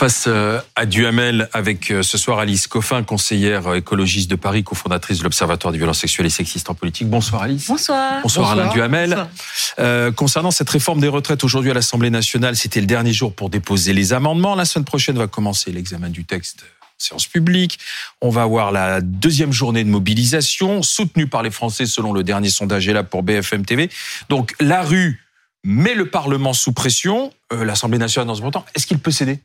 Face euh, à Duhamel avec euh, ce soir Alice Coffin, conseillère euh, écologiste de Paris, cofondatrice de l'Observatoire des violences sexuelles et sexistes en politique. Bonsoir Alice. Bonsoir. Bonsoir, Alain Duhamel. concernant cette réforme des retraites aujourd'hui à l'Assemblée nationale, c'était le dernier jour pour déposer les amendements. La semaine prochaine va commencer l'examen du texte séance publique. On va avoir la deuxième journée de mobilisation soutenue par les Français selon le dernier sondage là pour BFM TV. Donc la rue met le Parlement sous pression. L'Assemblée nationale dans ce moment, est-ce qu'il peut céder?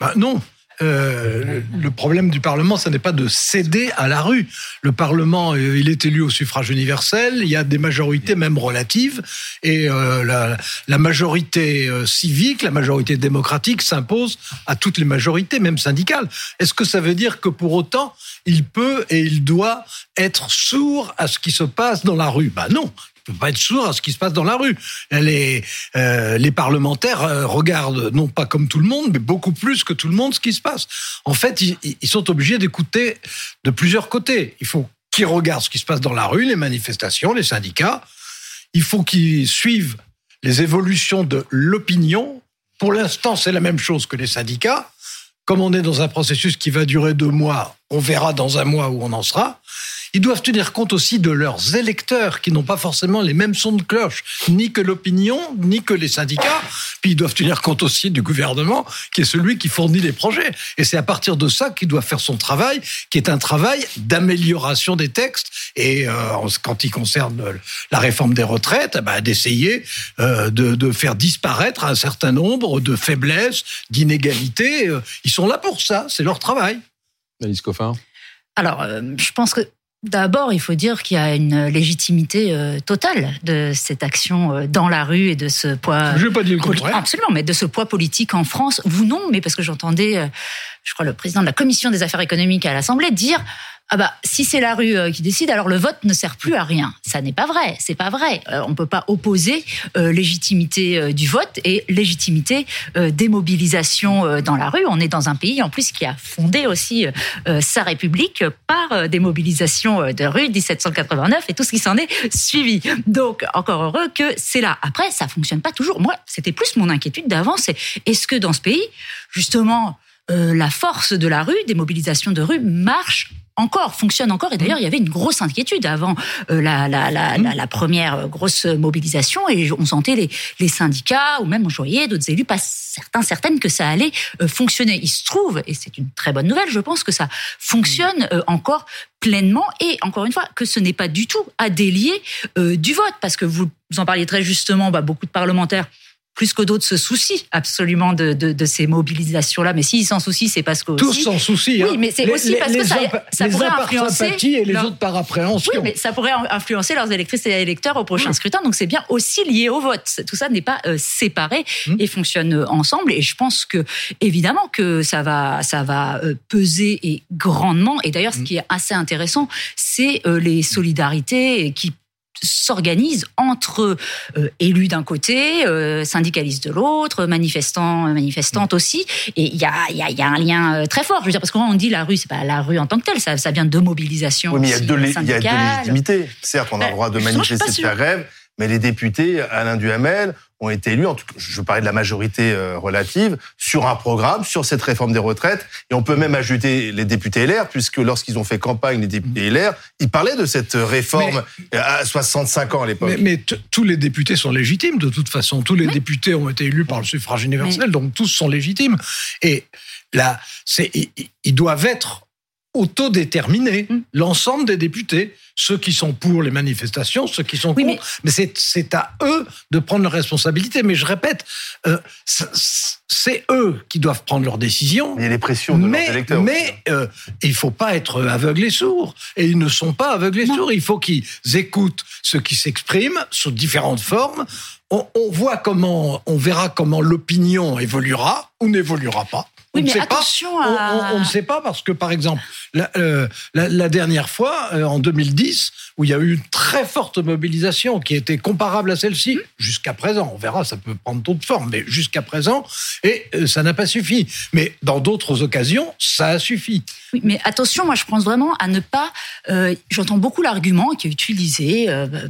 Bah, non. Euh, le problème du Parlement, ce n'est pas de céder à la rue. Le Parlement, euh, il est élu au suffrage universel, il y a des majorités même relatives, et euh, la, la, majorité civique, la majorité démocratique s'impose à toutes les majorités, même syndicales. Est-ce que ça veut dire que pour autant, il peut et il doit être sourd à ce qui se passe dans la rue? Ben non, peut pas être sourd à ce qui se passe dans la rue. Les, euh, les parlementaires euh, regardent, non pas comme tout le monde, mais beaucoup plus que tout le monde ce qui se passe. En fait, ils, ils sont obligés d'écouter de plusieurs côtés. Il faut qu'ils regardent ce qui se passe dans la rue, les manifestations, les syndicats. Il faut qu'ils suivent les évolutions de l'opinion. Pour l'instant, c'est la même chose que les syndicats. Comme on est dans un processus qui va durer deux mois, on verra dans un mois où on en sera. Ils doivent tenir compte aussi de leurs électeurs qui n'ont pas forcément les mêmes sons de cloche, ni que l'opinion, ni que les syndicats. Puis ils doivent tenir compte aussi du gouvernement qui est celui qui fournit les projets. Et c'est à partir de ça qu'il doit faire son travail, qui est un travail d'amélioration des textes. Et euh, quand il concerne la réforme des retraites, bah, d'essayer euh, de, de, faire disparaître un certain nombre de faiblesses, d'inégalités. Euh, ils sont là pour ça, c'est leur travail. Alice Coffin alors, euh, je pense que D'abord, il faut dire qu'il y a une légitimité euh, totale de cette action euh, dans la rue et de ce poids. Je vais pas dire le contraire. Absolument, mais de ce poids politique en France. Vous non, mais parce que j'entendais, euh, je crois, le président de la commission des affaires économiques à l'Assemblée dire ah bah si c'est la rue euh, qui décide, alors le vote ne sert plus à rien. Ça n'est pas vrai, c'est pas vrai. Euh, on peut pas opposer euh, légitimité du vote et légitimité des mobilisations dans la rue. On est dans un pays en plus qui a fondé aussi sa République par des mobilisations de rue 1789 et tout ce qui s'en est suivi. Donc encore heureux que c'est là. Après, ça fonctionne pas toujours. Moi, c'était plus mon inquiétude d'avant, c'est est-ce que dans ce pays, justement, la force de la rue, des mobilisations de rue marche encore, fonctionne encore. Et d'ailleurs, il y avait une grosse inquiétude avant euh, la, la, la, la, première grosse mobilisation. Et on sentait les, les syndicats, ou même on voyait d'autres élus, pas certains, certaines, que ça allait euh, fonctionner. Il se trouve, et c'est une très bonne nouvelle, je pense que ça fonctionne euh, encore pleinement. Et encore une fois, que ce n'est pas du tout à délier du vote. Parce que vous, vous en parliez très justement, bah, beaucoup de parlementaires plus que d'autres se soucient absolument de, de, de ces mobilisations-là. Mais s'ils s'en soucient, c'est parce que tous s'en soucient. Oui, mais c'est aussi parce que ça, ça pourrait influencer et les autres par appréhension. Oui, mais ça pourrait influencer leurs électrices et électeurs au prochain scrutin. Donc c'est bien aussi lié au vote. Tout ça n'est pas euh, séparé mmh. et fonctionne ensemble. Et je pense que évidemment que ça va ça va euh, peser et grandement. Et d'ailleurs, ce mmh. qui est assez intéressant, c'est euh, les solidarités qui s'organise entre euh, élus d'un côté, euh, syndicalistes de l'autre, manifestants, manifestantes mm. aussi. Et il y a, y, a, y a, un lien euh, très fort. Je veux dire, parce que quand on dit la rue, c'est pas la rue en tant que telle, ça, ça vient de mobilisations. Oui, mais il y a de, légitimité. Certes, on a le droit de manifester, de faire grève, mais les députés, Alain Duhamel, ont été élus, en tout cas, je parlais de la majorité euh, relative, sur un programme, sur cette réforme des retraites. Et on peut même ajouter les députés LR, puisque lorsqu'ils ont fait campagne, les députés LR, ils parlaient de cette réforme à 65 ans à l'époque. Mais, tous les députés sont légitimes, de toute façon. Tous les députés ont été élus par le suffrage universel, donc tous sont légitimes. Et là, ils doivent être autodéterminer mm. l'ensemble des députés, ceux qui sont pour les manifestations, ceux qui sont contre. Mais, c'est à eux de prendre leurs responsabilités. Mais je répète, euh, c'est eux qui doivent prendre leurs décisions. Il y a les pressions de mais, leurs électeurs. Mais hein. euh, il faut pas être aveugle et sourd. Et ils ne sont pas aveugles et sourds. Il faut qu'ils écoutent ceux qui s'expriment sous différentes formes. On, on voit comment, on verra comment l'opinion évoluera ou n'évoluera pas. Oui, mais attention à... on, ne sait pas parce que, par exemple, la, euh, la, dernière fois, euh, en 2010, où il y a eu une très forte mobilisation qui était comparable à celle-ci, jusqu'à présent, on verra, ça peut prendre d'autres formes, mais jusqu'à présent, et euh, ça n'a pas suffi. Mais dans d'autres occasions, ça a suffi. Oui, mais attention, moi je pense vraiment à ne pas... J'entends beaucoup l'argument qui est utilisé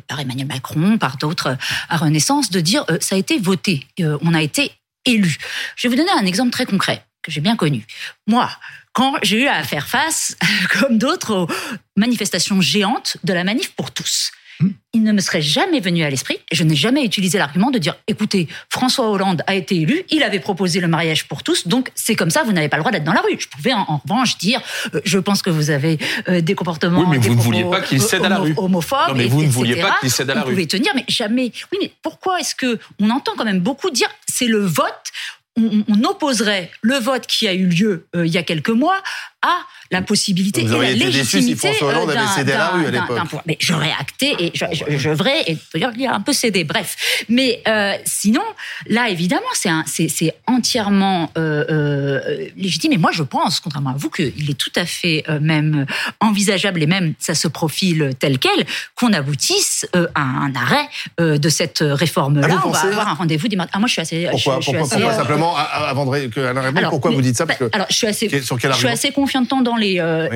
par Emmanuel Macron, par d'autres à Renaissance, de dire ça a été voté, on a été élu. Je vais vous donner un exemple très concret que j'ai bien connu. Moi, quand j'ai eu à faire face, comme d'autres, aux manifestations géantes de la manif pour tous. Hmm. Il ne me serait jamais venu à l'esprit, et je n'ai jamais utilisé l'argument de dire écoutez, François Hollande a été élu, il avait proposé le mariage pour tous, donc c'est comme ça, vous n'avez pas le droit d'être dans la rue. Je pouvais en, revanche dire euh, je pense que vous avez euh, des comportements. Oui, mais vous ne vouliez pas qu'il cède à la rue. Homophobes. Non, mais vous ne vouliez pas qu'il cède à la rue. Vous pouvez tenir, mais jamais. Oui, mais pourquoi est-ce que on entend quand même beaucoup dire c'est le vote on, opposerait le vote qui a eu lieu euh, il y a quelques mois à la possibilité et la légitimité si Hollande avait cédé la rue à l'époque. Mais j'aurais acté et je, je, je devrais et il a un peu cédé. Bref, mais euh, sinon là évidemment c'est c'est entièrement euh, euh, légitime et moi je pense contrairement à vous qu'il est tout à fait euh, même envisageable et même ça se profile tel quel qu'on aboutisse euh, à un arrêt de cette réforme là. Ah, on va avoir un rendez-vous dimanche. Ah moi je suis assez. Pourquoi, je, je pourquoi, suis assez, simplement avant de que alors, pourquoi vous dites ça? Parce que, Alors je suis assez. Sur quel je suis assez confiant dans les, euh,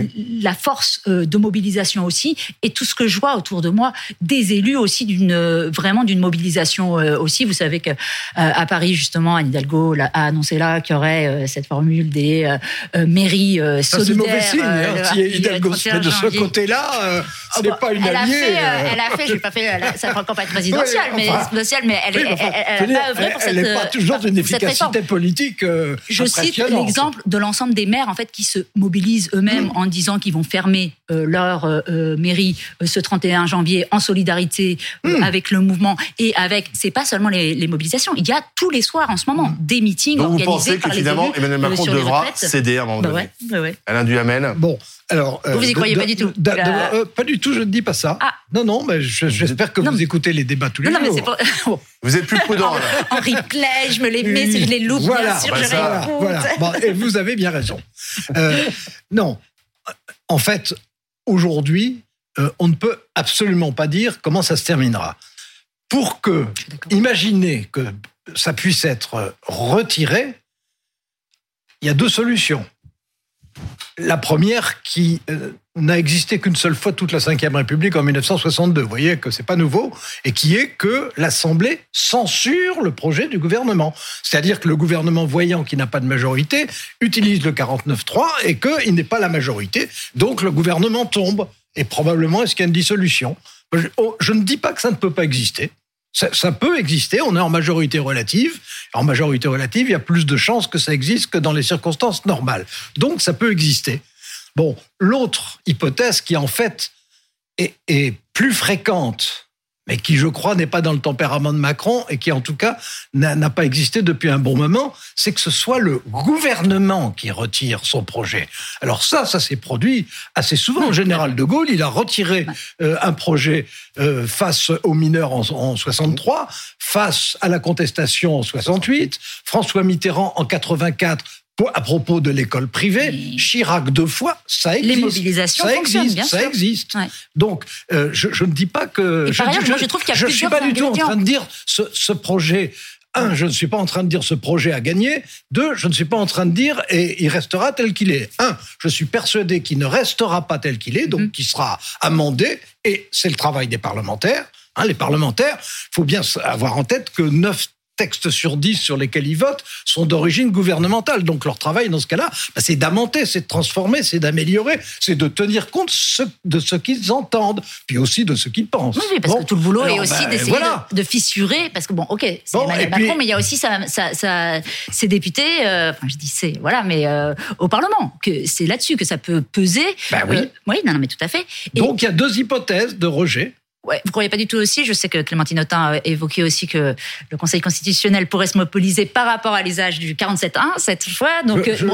la force euh, de mobilisation aussi, et tout ce que je vois autour de moi, des élus aussi d'une euh, vraiment d'une mobilisation aussi. Vous savez que à Paris justement, Anne Hidalgo a annoncé là qu'il y aurait cette formule des mairies solidaires. C'est mauvais signe. Hein, si Hidalgo serait de ce côté-là, c'est oh, bah, pas une elle alliée. A fait, elle a fait, j'ai pas fait sa campagne présidentielle, mais présidentielle, mais elle, elle, elle, pas œuvré pour cette. Elle n'est pas toujours d'une efficacité politique. Je cite l'exemple de l'ensemble des maires en fait qui se mobilisent eux-mêmes mm. en disant qu'ils vont fermer euh, leur euh, euh, mairie ce 31 janvier en solidarité mm. avec le mouvement et avec c'est pas seulement les, mobilisations, il y a tous les soirs en ce moment mm. des meetings Donc organisés vous pensez que finalement Emmanuel Macron devra céder à un moment bah donné. Ouais, ouais, Alain Duhamel. Bon, alors, vous, vous y croyez pas du tout Pas du tout, je ne dis pas ça. Ah. Non, non, mais j'espère que vous écoutez les débats tous les non, jours. Mais Vous êtes plus prudent. en, en replay, je me les mets, je les loupe, voilà, bien sûr, bah je voilà, voilà. et vous avez bien raison. Euh, non, en fait, aujourd'hui, euh, on ne peut absolument pas dire comment ça se terminera. Pour que, imaginez que ça puisse être retiré, il y a deux solutions. La première qui euh, n'a existé qu'une seule fois toute la Ve République en 1962, vous voyez que c'est pas nouveau, et qui est que l'Assemblée censure le projet du gouvernement. C'est-à-dire que le gouvernement, voyant qu'il n'a pas de majorité, utilise le 49-3 et qu'il n'est pas la majorité, donc le gouvernement tombe. Et probablement, est-ce qu'il y a une dissolution je, oh, je ne dis pas que ça ne peut pas exister. Ça, ça, peut exister, on est en majorité relative. En majorité relative, il y a plus de chances que ça existe que dans les circonstances normales. Donc ça peut exister. Bon, l'autre hypothèse qui en fait est, plus fréquente mais qui, je crois, n'est pas dans le tempérament de Macron et qui, en tout cas, n'a pas existé depuis un bon moment, c'est que ce soit le gouvernement qui retire son projet. Alors ça, ça s'est produit assez souvent. Le général de Gaulle, il a retiré euh, un projet euh, face aux mineurs en, en 63, face à la contestation en 68, François Mitterrand en 84 à propos de l'école privée, Chirac deux fois, ça existe. Les mobilisations ça existe, bien ça existe. Donc, euh, je, je, ne dis pas que. je, ailleurs, je, moi, je trouve qu'il y a Je suis pas du tout en train de dire ce, ce projet. Un, je ne suis pas en train de dire ce projet a gagné. Deux, je ne suis pas en train de dire et il restera tel qu'il est. Un, je suis persuadé qu'il ne restera pas tel qu'il est, donc mm. qu'il sera amendé. Et c'est le travail des parlementaires. Hein, les parlementaires, il faut bien avoir en tête que neuf textes sur 10 sur lesquels ils votent sont d'origine gouvernementale. Donc leur travail dans ce cas-là, bah, c'est d'amenter, c'est de transformer, c'est d'améliorer, c'est de tenir compte de ce qu'ils entendent, puis aussi de ce qu'ils pensent. Oui, parce que tout le boulot est aussi bah, d'essayer de, fissurer, parce que bon, ok, c'est Emmanuel Macron, mais il y a aussi sa, ses députés, euh, enfin je dis c'est, voilà, mais euh, au Parlement, que c'est là-dessus que ça peut peser. Bah oui. Euh, oui, non, non, mais tout à fait. Donc il y a deux hypothèses de rejet. Ouais, vous croyez pas du tout aussi Je sais que Clémentine Autain a évoqué aussi que le Conseil constitutionnel pourrait se mobiliser par rapport à l'usage du 47.1 cette fois. Donc, je, ne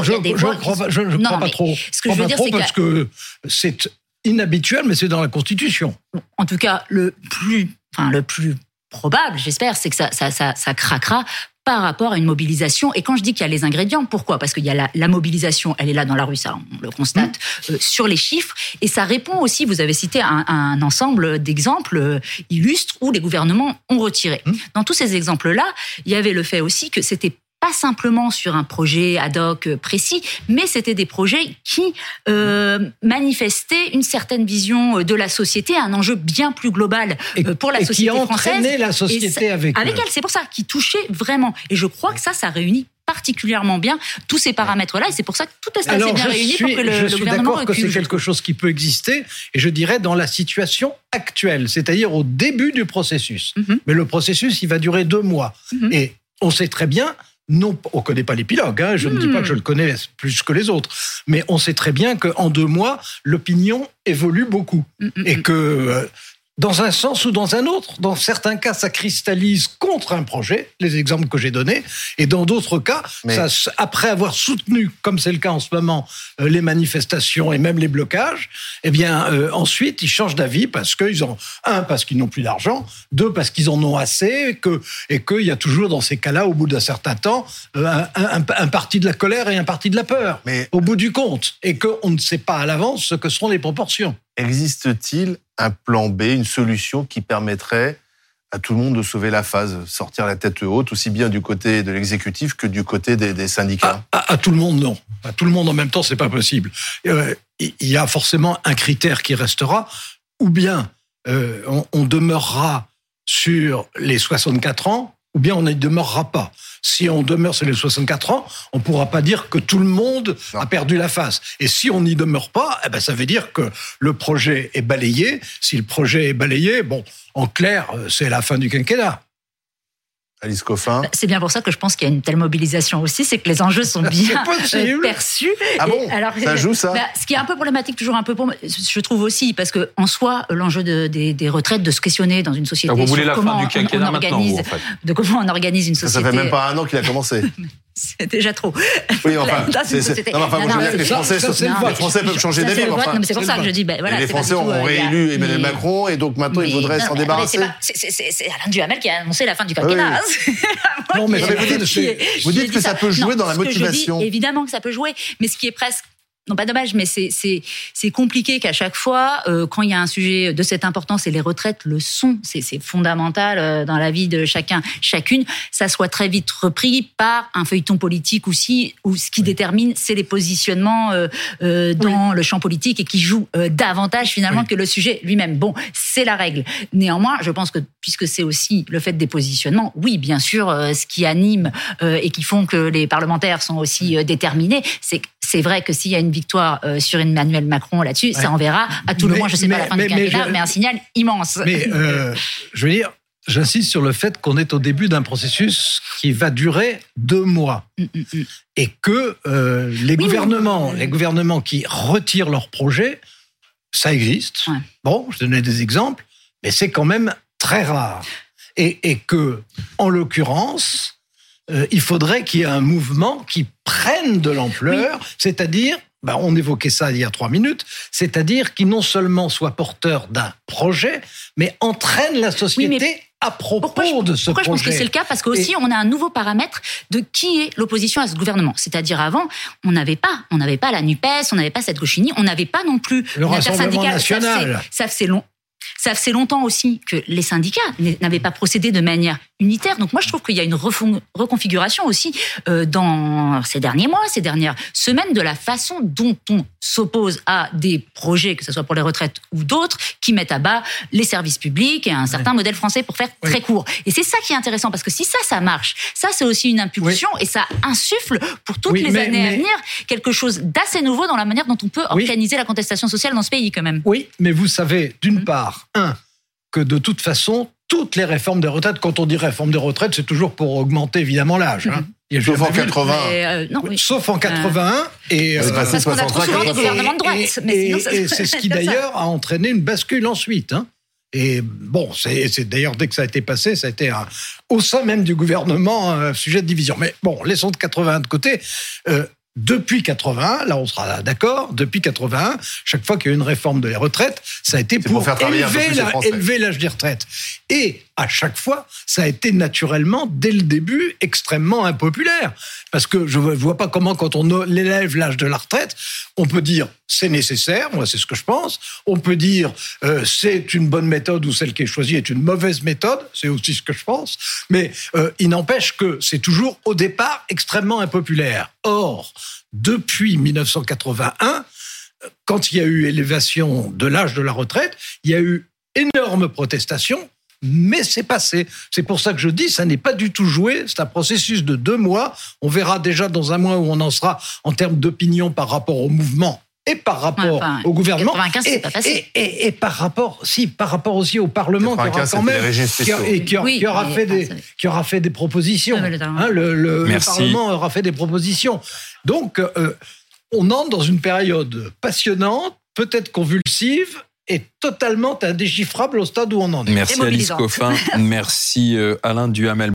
crois pas, je, crois pas trop. Ce que je veux dire, c'est parce que, c'est inhabituel, mais c'est dans la Constitution. En tout cas, le plus, enfin, le plus probable, j'espère, c'est que ça, ça, ça, ça craquera par rapport à une mobilisation. Et quand je dis qu'il y a les ingrédients, pourquoi? Parce qu'il y a la, la, mobilisation, elle est là dans la rue, ça on le constate mmh. euh, sur les chiffres, et ça répond aussi, vous avez cité un, un ensemble d'exemples euh, illustres où les gouvernements ont retiré. Mmh. Dans tous ces exemples-là, il y avait le fait aussi que c'était pas simplement sur un projet ad hoc précis, mais c'était des projets qui euh, manifestaient une certaine vision euh, de la société, un enjeu bien plus global euh, pour la et société qui française. la société ça, avec, avec elle. C'est pour ça qui touchait vraiment. Et je crois que ça, ça réunit particulièrement bien tous ces paramètres-là, et c'est pour ça que tout est assez bien réuni suis, pour que le, je le suis gouvernement d'accord que c'est quelque chose qui peut exister, et je dirais dans la situation actuelle, c'est-à-dire au début du processus. Mm -hmm. Mais le processus, il va durer deux mois, mm -hmm. et on sait très bien non, on ne connaît pas l'épilogue, hein, je mmh. ne dis pas que je le connais plus que les autres, mais on sait très bien qu'en deux mois, l'opinion évolue beaucoup. Mmh, et que euh, dans un sens ou dans un autre. Dans certains cas, ça cristallise contre un projet, les exemples que j'ai donnés, et dans d'autres cas, Mais... ça, après avoir soutenu, comme c'est le cas en ce moment, euh, les manifestations et même les blocages, eh bien, euh, ensuite, ils changent d'avis parce qu'ils ont, un, parce qu'ils n'ont plus d'argent, deux, parce qu'ils en ont assez, et que et qu'il y a toujours dans ces cas-là, au bout d'un certain temps, euh, un, un, un, parti de la colère et un parti de la peur, Mais... au bout du compte, et qu'on ne sait pas à l'avance ce que seront les proportions. Existe-t-il un plan B, une solution qui permettrait à tout le monde de sauver la phase, sortir la tête haute, aussi bien du côté de l'exécutif que du côté des, syndicats? À, tout le monde, non. À tout le monde en même temps, c'est pas possible. Euh, il y a forcément un critère qui restera, ou bien euh, on, on demeurera sur les 64 ans, ou bien on n'y demeurera pas. Si on demeure sur les 64 ans, on ne pourra pas dire que tout le monde non. a perdu la face. Et si on n'y demeure pas, eh ben ça veut dire que le projet est balayé. Si le projet est balayé, bon, en clair, c'est la fin du quinquennat. Alice Coffin. C'est bien pour ça que je pense qu'il y a une telle mobilisation aussi, c'est que les enjeux sont bien euh, perçus. Ah bon alors, Ça joue ça bah, Ce qui est un peu problématique, toujours un peu pour je trouve aussi, parce que en soi, l'enjeu de, des, des, retraites, de se questionner dans une société. Alors vous voulez la comment fin du quinquennat on, on organise, maintenant, vous, en fait. de comment on organise une société. Ça, ça fait même pas un an qu'il a commencé. c'est déjà trop. Oui, enfin, c'est, non, enfin, moi, je veux dire que les Français, ça, ça, non, les Français peuvent changer d'avis. Enfin, c'est pour ça que je dis, ben, voilà. Les Français ont réélu Emmanuel Macron et donc maintenant, ils voudraient s'en débarrasser. C'est Alain Duhamel qui a annoncé la fin du quinquennat. Non, mais vous dites, vous dites que ça peut jouer dans la motivation. Évidemment que ça peut jouer, mais ce qui est presque non pas dommage, mais c'est c'est c'est compliqué qu'à chaque fois, euh, quand il y a un sujet de cette importance et les retraites le sont, c'est c'est fondamental euh, dans la vie de chacun chacune, ça soit très vite repris par un feuilleton politique aussi où ce qui oui. détermine c'est les positionnements euh, euh dans oui. le champ politique et qui joue davantage finalement oui. que le sujet lui-même. Bon, c'est la règle. Néanmoins, je pense que puisque c'est aussi le fait des positionnements, oui, bien sûr, ce qui anime et qui font que les parlementaires sont aussi déterminés, c'est c'est vrai que s'il y a une victoire euh, sur Emmanuel Macron là-dessus, ouais. ça enverra à tout mais, le moins, je sais mais, pas la fin mais, du quinquennat, mais un signal immense. Mais euh, je veux dire, j'insiste sur le fait qu'on est au début d'un processus qui va durer deux mois mm, mm, mm. et que euh, les oui, gouvernements, oui. les gouvernements qui retirent leur projet, ça existe. Ouais. Bon, je donnais des exemples, mais c'est quand même très rare. Et, et que, en l'occurrence, euh, il faudrait qu'il y ait un mouvement qui prenne de l'ampleur, oui. c'est-à-dire, ben on évoquait ça il y a trois minutes, c'est-à-dire qui non seulement soit porteur d'un projet, mais entraîne la société. Oui, à propos pourquoi de ce pourquoi projet. je pense que c'est le cas? Parce qu'aussi, Et... on a un nouveau paramètre de qui est l'opposition à ce gouvernement. C'est-à-dire avant, on n'avait pas, on n'avait pas la Nupes, on n'avait pas cette gauchinie, on n'avait pas non plus le Rassemblement national. Ça faisait long. Ça faisait longtemps aussi que les syndicats n'avaient pas procédé de manière unitaire. Donc moi, je trouve qu'il y a une reconfiguration aussi euh, dans ces derniers mois, ces dernières semaines, de la façon dont on s'oppose à des projets, que ce soit pour les retraites ou d'autres, qui mettent à bas les services publics et un certain ouais. modèle français pour faire très court. Et c'est ça qui est intéressant, parce que si ça, ça marche, ça, c'est aussi une impulsion et ça insuffle pour toutes les mais, années mais... à venir quelque chose d'assez nouveau dans la manière dont on peut organiser la contestation sociale dans ce pays, quand même. Oui, mais vous savez, d'une mmh. part, un, que de toute façon, toutes les réformes des retraites, quand on dit réforme des retraites, c'est toujours pour augmenter évidemment l'âge. Hein. Sauf en 80. Euh, non, oui. Sauf en 81. Euh... Et, euh, parce qu'on a trop souvent des gouvernements de droite. Et, c'est ce qui d'ailleurs a entraîné une bascule ensuite. Hein. Et bon, c'est d'ailleurs dès que ça a été passé, ça a été un, au sein même du gouvernement un sujet de division. Mais bon, laissons de 81 de côté. Euh, depuis 81, là on sera d'accord, depuis 81, chaque fois qu'il y a eu une réforme de les retraites, ça a été pour, élever l'âge des retraites. Et à chaque fois, ça a été naturellement, dès le début, extrêmement impopulaire. Parce que je ne vois pas comment, quand on élève l'âge de la retraite, on peut dire c'est nécessaire, moi c'est ce que je pense. On peut dire euh, c'est une bonne méthode ou celle qui est choisie est une mauvaise méthode, c'est aussi ce que je pense. Mais euh, il n'empêche que c'est toujours au départ extrêmement impopulaire. Or, depuis 1981, quand il y a eu élévation de l'âge de la retraite, il y a eu énorme protestation mais c'est passé. C'est pour ça que je dis, ça n'est pas du tout joué. C'est un processus de deux mois. On verra déjà dans un mois où on en sera en termes d'opinion par rapport au mouvement et par rapport au gouvernement. et, et, et, par rapport si par rapport aussi au parlement qui aura quand même qui, aura fait des qui aura fait des propositions. Hein, le, parlement aura fait des propositions. Donc euh, on entre dans une période passionnante peut-être convulsive est totalement indéchiffrable au stade où on en est. Merci Alice Coffin, merci euh, Alain Duhamel.